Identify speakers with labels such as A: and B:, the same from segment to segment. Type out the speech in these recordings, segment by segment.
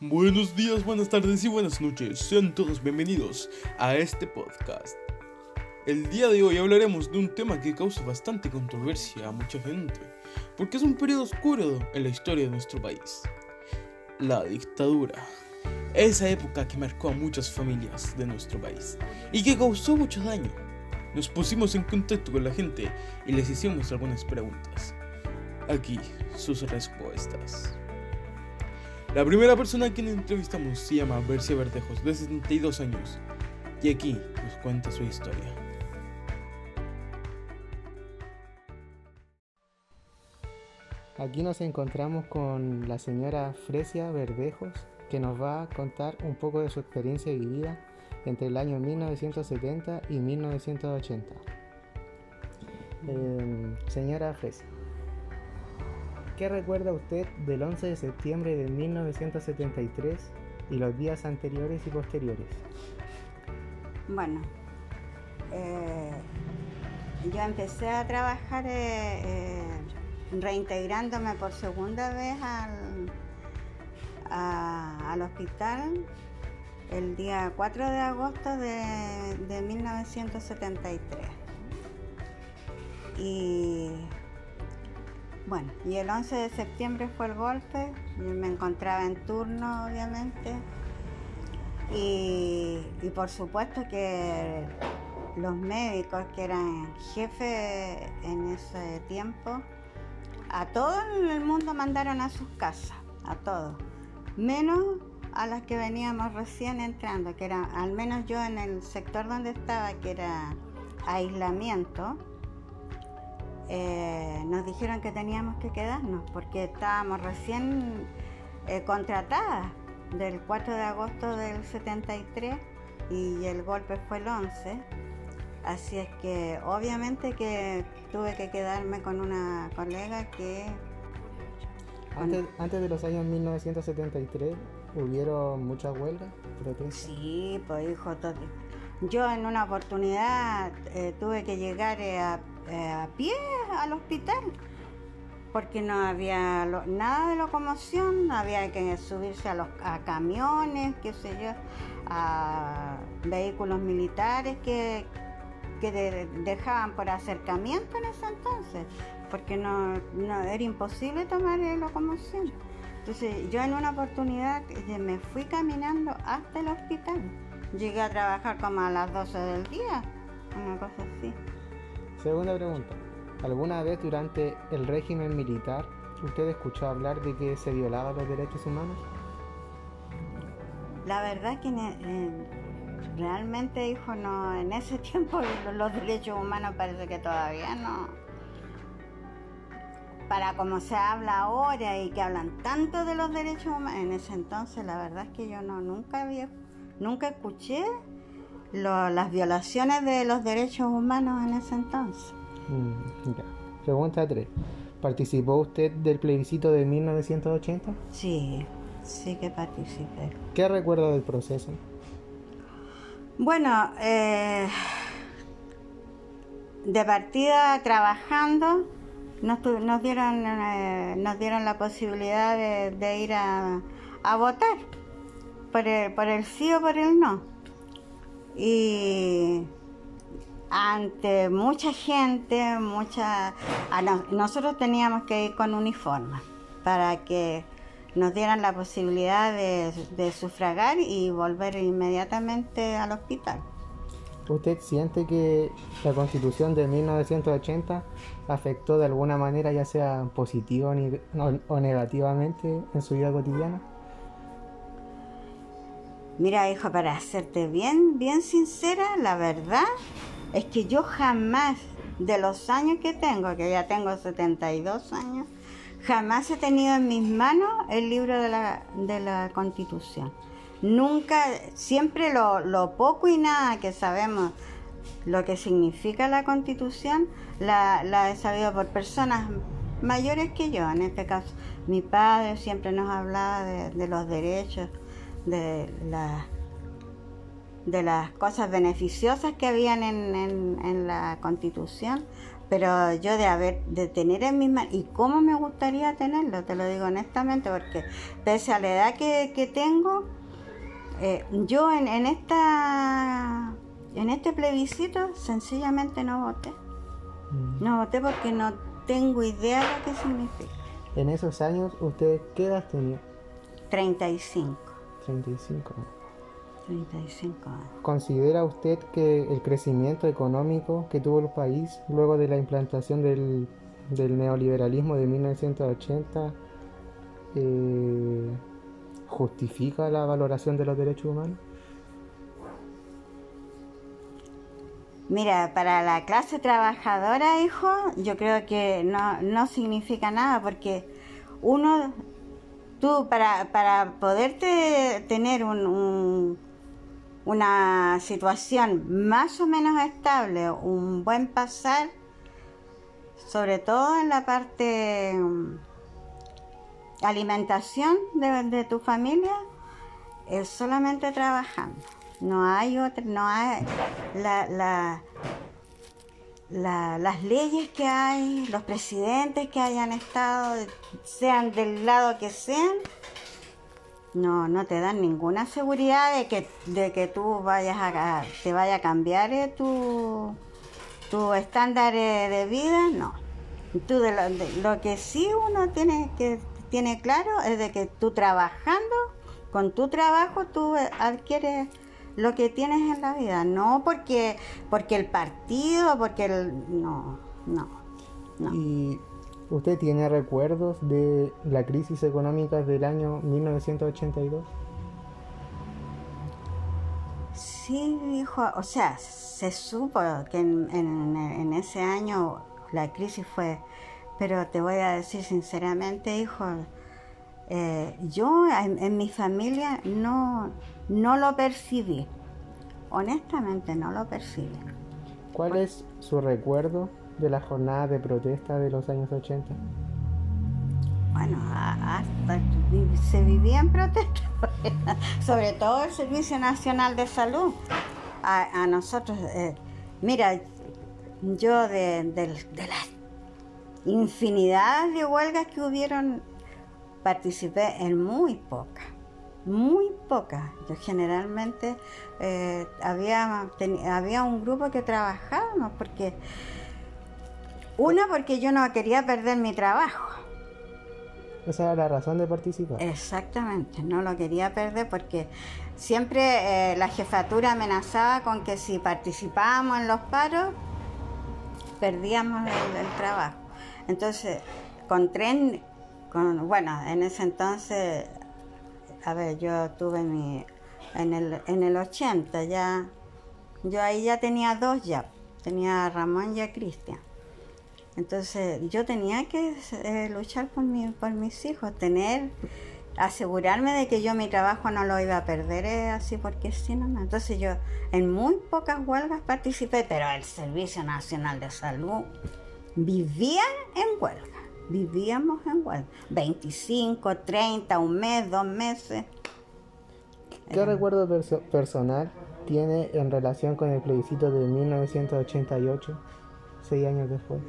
A: Buenos días, buenas tardes y buenas noches. Sean todos bienvenidos a este podcast. El día de hoy hablaremos de un tema que causa bastante controversia a mucha gente, porque es un periodo oscuro en la historia de nuestro país. La dictadura. Esa época que marcó a muchas familias de nuestro país y que causó mucho daño. Nos pusimos en contacto con la gente y les hicimos algunas preguntas. Aquí sus respuestas. La primera persona a quien entrevistamos se llama Bercia Verdejos, de 72 años, y aquí nos cuenta su historia.
B: Aquí nos encontramos con la señora Fresia Verdejos, que nos va a contar un poco de su experiencia vivida entre el año 1970 y 1980. Eh, señora Fresia, ¿qué recuerda usted del 11 de septiembre de 1973 y los días anteriores y posteriores?
C: Bueno, eh, yo empecé a trabajar eh, eh, reintegrándome por segunda vez al, al hospital el día 4 de agosto de, de 1973. Y bueno, y el 11 de septiembre fue el golpe, yo me encontraba en turno obviamente. Y, por supuesto que los médicos que eran jefes en ese tiempo, a todo el mundo mandaron a sus casas, a todos, menos a las que veníamos recién entrando, que era, al menos yo en el sector donde estaba, que era aislamiento, eh, nos dijeron que teníamos que quedarnos porque estábamos recién eh, contratadas del 4 de agosto del 73 y el golpe fue el 11. Así es que obviamente que tuve que quedarme con una colega que
B: Antes, antes de los años 1973 hubieron muchas huelgas, protestas.
C: Sí, pues hijo, todo. Yo en una oportunidad eh, tuve que llegar a, a pie al hospital porque no había nada de locomoción, había que subirse a los a camiones, qué sé yo, a vehículos militares que, que de- dejaban por acercamiento en ese entonces, porque no, no era imposible tomar locomoción. Entonces yo en una oportunidad eh, me fui caminando hasta el hospital. Llegué a trabajar como a las 12 del día, una cosa así.
B: Segunda pregunta. ¿Alguna vez durante el régimen militar usted escuchó hablar de que se violaban los derechos humanos?
C: La verdad que realmente, hijo, no, en ese tiempo lo- los derechos humanos parece que todavía no. Para como se habla ahora y que hablan tanto de los derechos humanos, en ese entonces la verdad es que yo no nunca había, nunca escuché lo- las violaciones de los derechos humanos en ese entonces.
B: Mm, ya. Pregunta 3. ¿Participó usted del plebiscito de 1980?
C: Sí, sí que participé.
B: ¿Qué recuerda del proceso?
C: Bueno, eh, de partida trabajando, nos, dieron, eh, nos dieron la posibilidad de, de ir a, a votar por el, por el sí o por el no. Y ante mucha gente, mucha, a no- nosotros teníamos que ir con uniforme para que nos dieran la posibilidad de, de sufragar y volver inmediatamente al hospital.
B: ¿Usted siente que la constitución de 1980 afectó de alguna manera, ya sea o, o negativamente, en su vida cotidiana?
C: Mira, hijo, para serte bien, bien sincera, la verdad es que yo jamás, de los años que tengo, que ya tengo 72 años, jamás he tenido en mis manos el libro de la, de la Constitución. Nunca, siempre lo, lo poco y nada que sabemos lo que significa la Constitución, la, la he sabido por personas mayores que yo. En este caso, mi padre siempre nos hablaba de, de los derechos, de, la, de las cosas beneficiosas que habían en, en- en la Constitución, pero yo de haber de tener en mis manos y cómo me gustaría tenerlo te lo digo honestamente porque pese a la edad que, tengo eh, yo en, en esta en este plebiscito sencillamente no voté. Mm. no voté porque no tengo idea de lo que significa.
B: En esos años usted qué edad tenía
C: 35
B: 35
C: 35 años.
B: ¿Considera usted que el crecimiento económico que tuvo el país luego de la implantación del, neoliberalismo de 1980 eh, justifica la valoración de los derechos humanos?
C: Mira, para la clase trabajadora, hijo, yo creo que no, significa nada porque uno, tú para, para poderte tener un una situación más o menos estable, un buen pasar, sobre todo en la parte mm, alimentación de, tu familia, es solamente trabajando. No hay otra, no hay la, las leyes que hay, los presidentes que hayan estado, sean del lado que sean, no, no te dan ninguna seguridad de que, de que tú vayas a, te vaya a cambiar eh, tu, tu estándar eh, de vida, no. Tú de lo, que sí uno tiene que tiene claro es de que tú trabajando, con tu trabajo tú adquieres lo que tienes en la vida, no porque porque el partido, porque el no, no.
B: no. ¿Usted tiene recuerdos de la crisis económica del año 1982?
C: Sí, hijo, o sea, se supo que en, ese año la crisis fue, pero te voy a decir sinceramente, hijo, eh, yo en, mi familia no, no lo percibí, honestamente no lo percibí.
B: ¿Cuál es su recuerdo de la jornada de protesta de los años 80?
C: Bueno, hasta se vivía en protesta, sobre todo el Servicio Nacional de Salud. A, nosotros, eh, mira, yo de, las infinidades de huelgas que hubieron, participé en muy pocas, muy pocas. Yo generalmente eh, había, había un grupo que trabajábamos porque una, porque yo no quería perder mi trabajo.
B: Esa era la razón de participar.
C: Exactamente, no lo quería perder porque siempre eh, la jefatura amenazaba con que si participábamos en los paros, perdíamos el, trabajo. Entonces, con tren, con, bueno, en ese entonces, a ver, yo tuve mi, en el, en el 80 ya, yo ahí ya tenía dos ya, tenía a Ramón y a Cristian. Entonces yo tenía que eh, luchar por, mi, por mis hijos, tener, asegurarme de que yo mi trabajo no lo iba a perder eh, así porque sí, no. Entonces yo en muy pocas huelgas participé, pero el Servicio Nacional de Salud vivía en huelga, vivíamos en huelga, 25, 30, un mes, dos meses.
B: ¿Qué recuerdo personal tiene en relación con el plebiscito de 1988? Seis años después?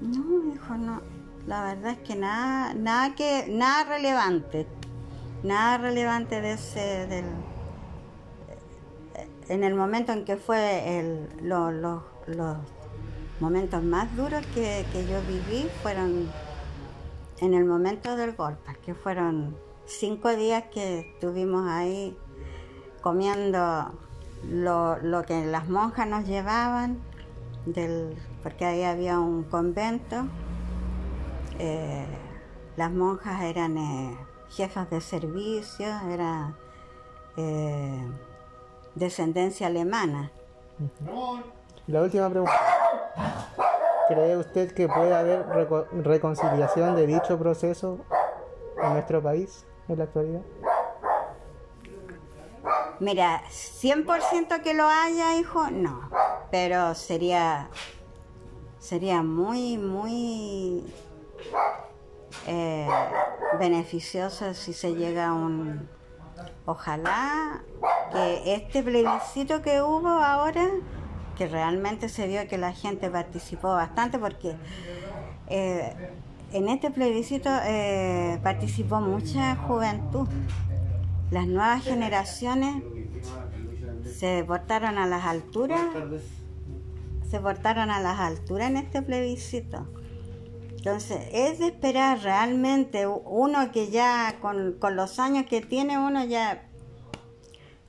C: No, hijo, no. La verdad es que nada, nada que, nada relevante, nada relevante de ese, del, en el momento en que fue el, los momentos más duros que, que yo viví fueron en el momento del golpe, que fueron cinco días que estuvimos ahí comiendo lo, lo que las monjas nos llevaban, del, porque ahí había un convento. Eh, las monjas eran eh, jefas de servicio, era eh, descendencia alemana.
B: La última pregunta. ¿Cree usted que puede haber reconciliación de dicho proceso en nuestro país en la actualidad?
C: Mira, 100% que lo haya, hijo, no. Pero sería, sería muy, muy eh, beneficioso si se llega a un... Ojalá que este plebiscito que hubo ahora que realmente se vio que la gente participó bastante porque eh, en este plebiscito eh, participó mucha juventud. Las nuevas generaciones se portaron a las alturas, se portaron a las alturas en este plebiscito. Entonces, es de esperar realmente uno que ya con, con los años que tiene uno ya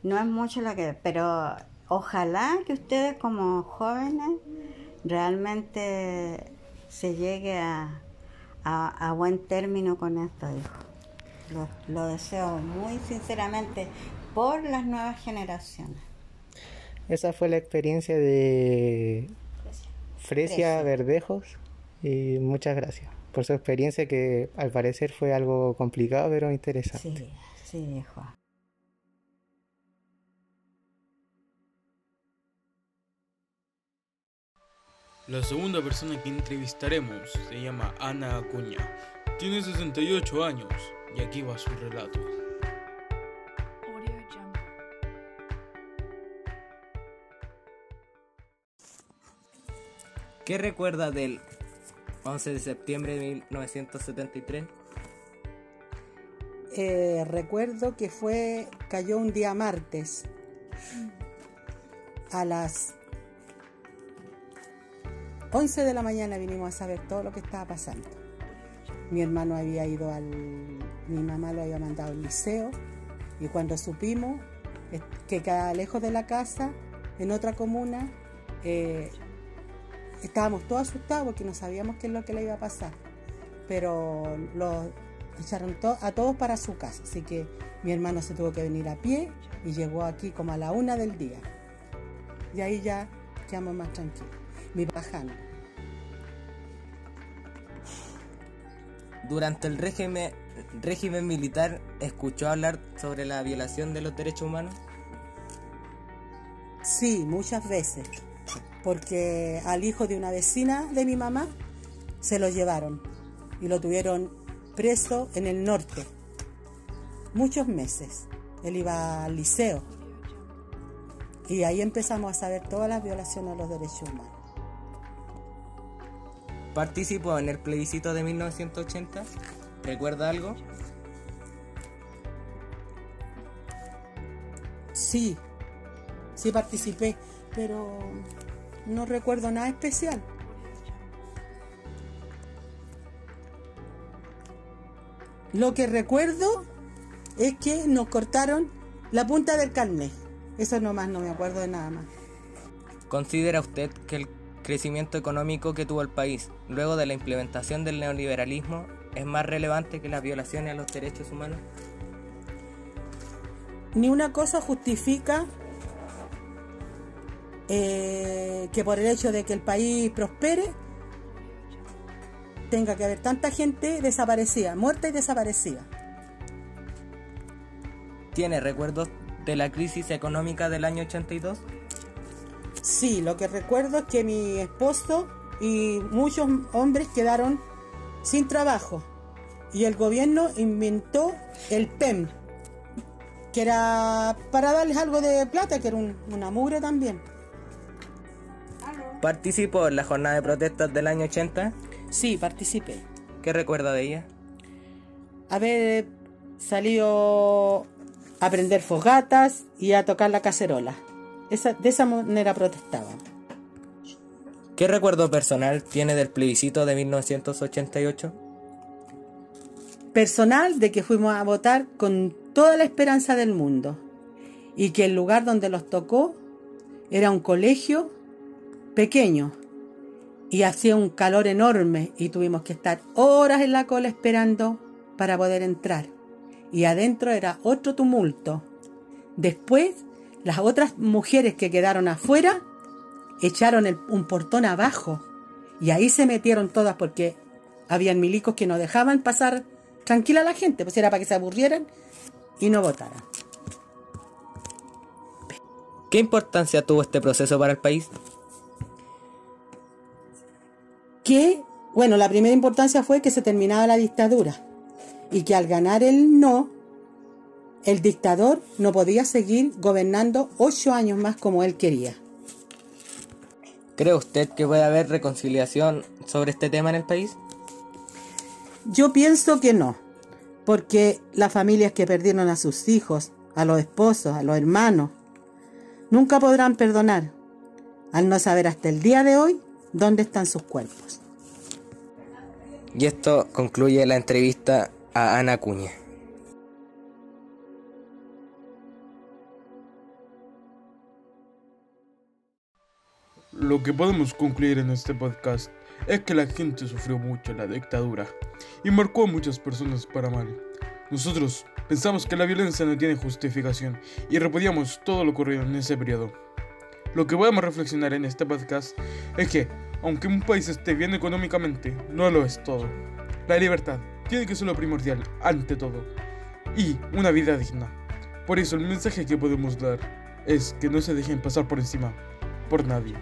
C: no es mucho lo que, pero ojalá que ustedes como jóvenes realmente se llegue a, a, buen término con esto, hijo. Lo, deseo muy sinceramente por las nuevas generaciones.
B: Esa fue la experiencia de Fresia Verdejos y muchas gracias por su experiencia que al parecer fue algo complicado pero interesante.
C: Sí, sí, hijo.
A: La segunda persona que entrevistaremos se llama Ana Acuña. Tiene 68 años y aquí va su relato.
D: ¿Qué recuerda del 11 de septiembre de 1973?
E: Eh, recuerdo que fue cayó un día martes a las 11 de la mañana vinimos a saber todo lo que estaba pasando. Mi hermano había ido al... Mi mamá lo había mandado al liceo y cuando supimos que quedaba lejos de la casa, en otra comuna, eh, estábamos todos asustados porque no sabíamos qué es lo que le iba a pasar. Pero lo echaron a todos para su casa. Así que mi hermano se tuvo que venir a pie y llegó aquí como a la una del día. Y ahí ya quedamos más tranquilos mi bajano.
D: Durante el régimen, régimen militar, ¿escuchó hablar sobre la violación de los derechos humanos?
E: Sí, muchas veces. Porque al hijo de una vecina de mi mamá se lo llevaron y lo tuvieron preso en el norte. Muchos meses. Él iba al liceo. Y ahí empezamos a saber todas las violaciones a los derechos humanos.
D: ¿Participó en el plebiscito de 1980? ¿Recuerda algo?
E: Sí, sí participé, pero no recuerdo nada especial. Lo que recuerdo es que nos cortaron la punta del carnet. Eso nomás, no me acuerdo de nada más.
D: ¿Considera usted que el crecimiento económico que tuvo el país luego de la implementación del neoliberalismo es más relevante que las violaciones a los derechos humanos?
E: Ni una cosa justifica eh, que por el hecho de que el país prospere tenga que haber tanta gente desaparecida, muerta y desaparecida.
D: ¿Tiene recuerdos de la crisis económica del año 82?
E: Sí, lo que recuerdo es que mi esposo y muchos hombres quedaron sin trabajo y el gobierno inventó el PEM, que era para darles algo de plata, que era una mugre también.
D: ¿Participó en la jornada de protestas del año 80?
E: Sí, participé.
D: ¿Qué recuerda de ella?
E: Haber salido a prender fogatas y a tocar la cacerola de esa manera protestaban.
D: ¿Qué recuerdo personal tiene del plebiscito de 1988?
E: Personal de que fuimos a votar con toda la esperanza del mundo y que el lugar donde los tocó era un colegio pequeño y hacía un calor enorme y tuvimos que estar horas en la cola esperando para poder entrar. Y adentro era otro tumulto. Después las otras mujeres que quedaron afuera echaron un portón abajo y ahí se metieron todas porque habían milicos que no dejaban pasar tranquila a la gente, pues era para que se aburrieran y no votaran.
D: ¿Qué importancia tuvo este proceso para el país?
E: Que, bueno, la primera importancia fue que se terminaba la dictadura y que al ganar el no, el dictador no podía seguir gobernando ocho años más como él quería.
D: ¿Cree usted que puede haber reconciliación sobre este tema en el país?
E: Yo pienso que no, porque las familias que perdieron a sus hijos, a los esposos, a los hermanos, nunca podrán perdonar al no saber hasta el día de hoy dónde están sus cuerpos.
D: Y esto concluye la entrevista a Ana Cuña.
A: Lo que podemos concluir en este podcast es que la gente sufrió mucho la dictadura y marcó a muchas personas para mal. Nosotros pensamos que la violencia no tiene justificación y repudiamos todo lo ocurrido en ese periodo. Lo que podemos reflexionar en este podcast es que, aunque un país esté bien económicamente, no lo es todo. La libertad tiene que ser lo primordial ante todo y una vida digna. Por eso el mensaje que podemos dar es que no se dejen pasar por encima por nadie.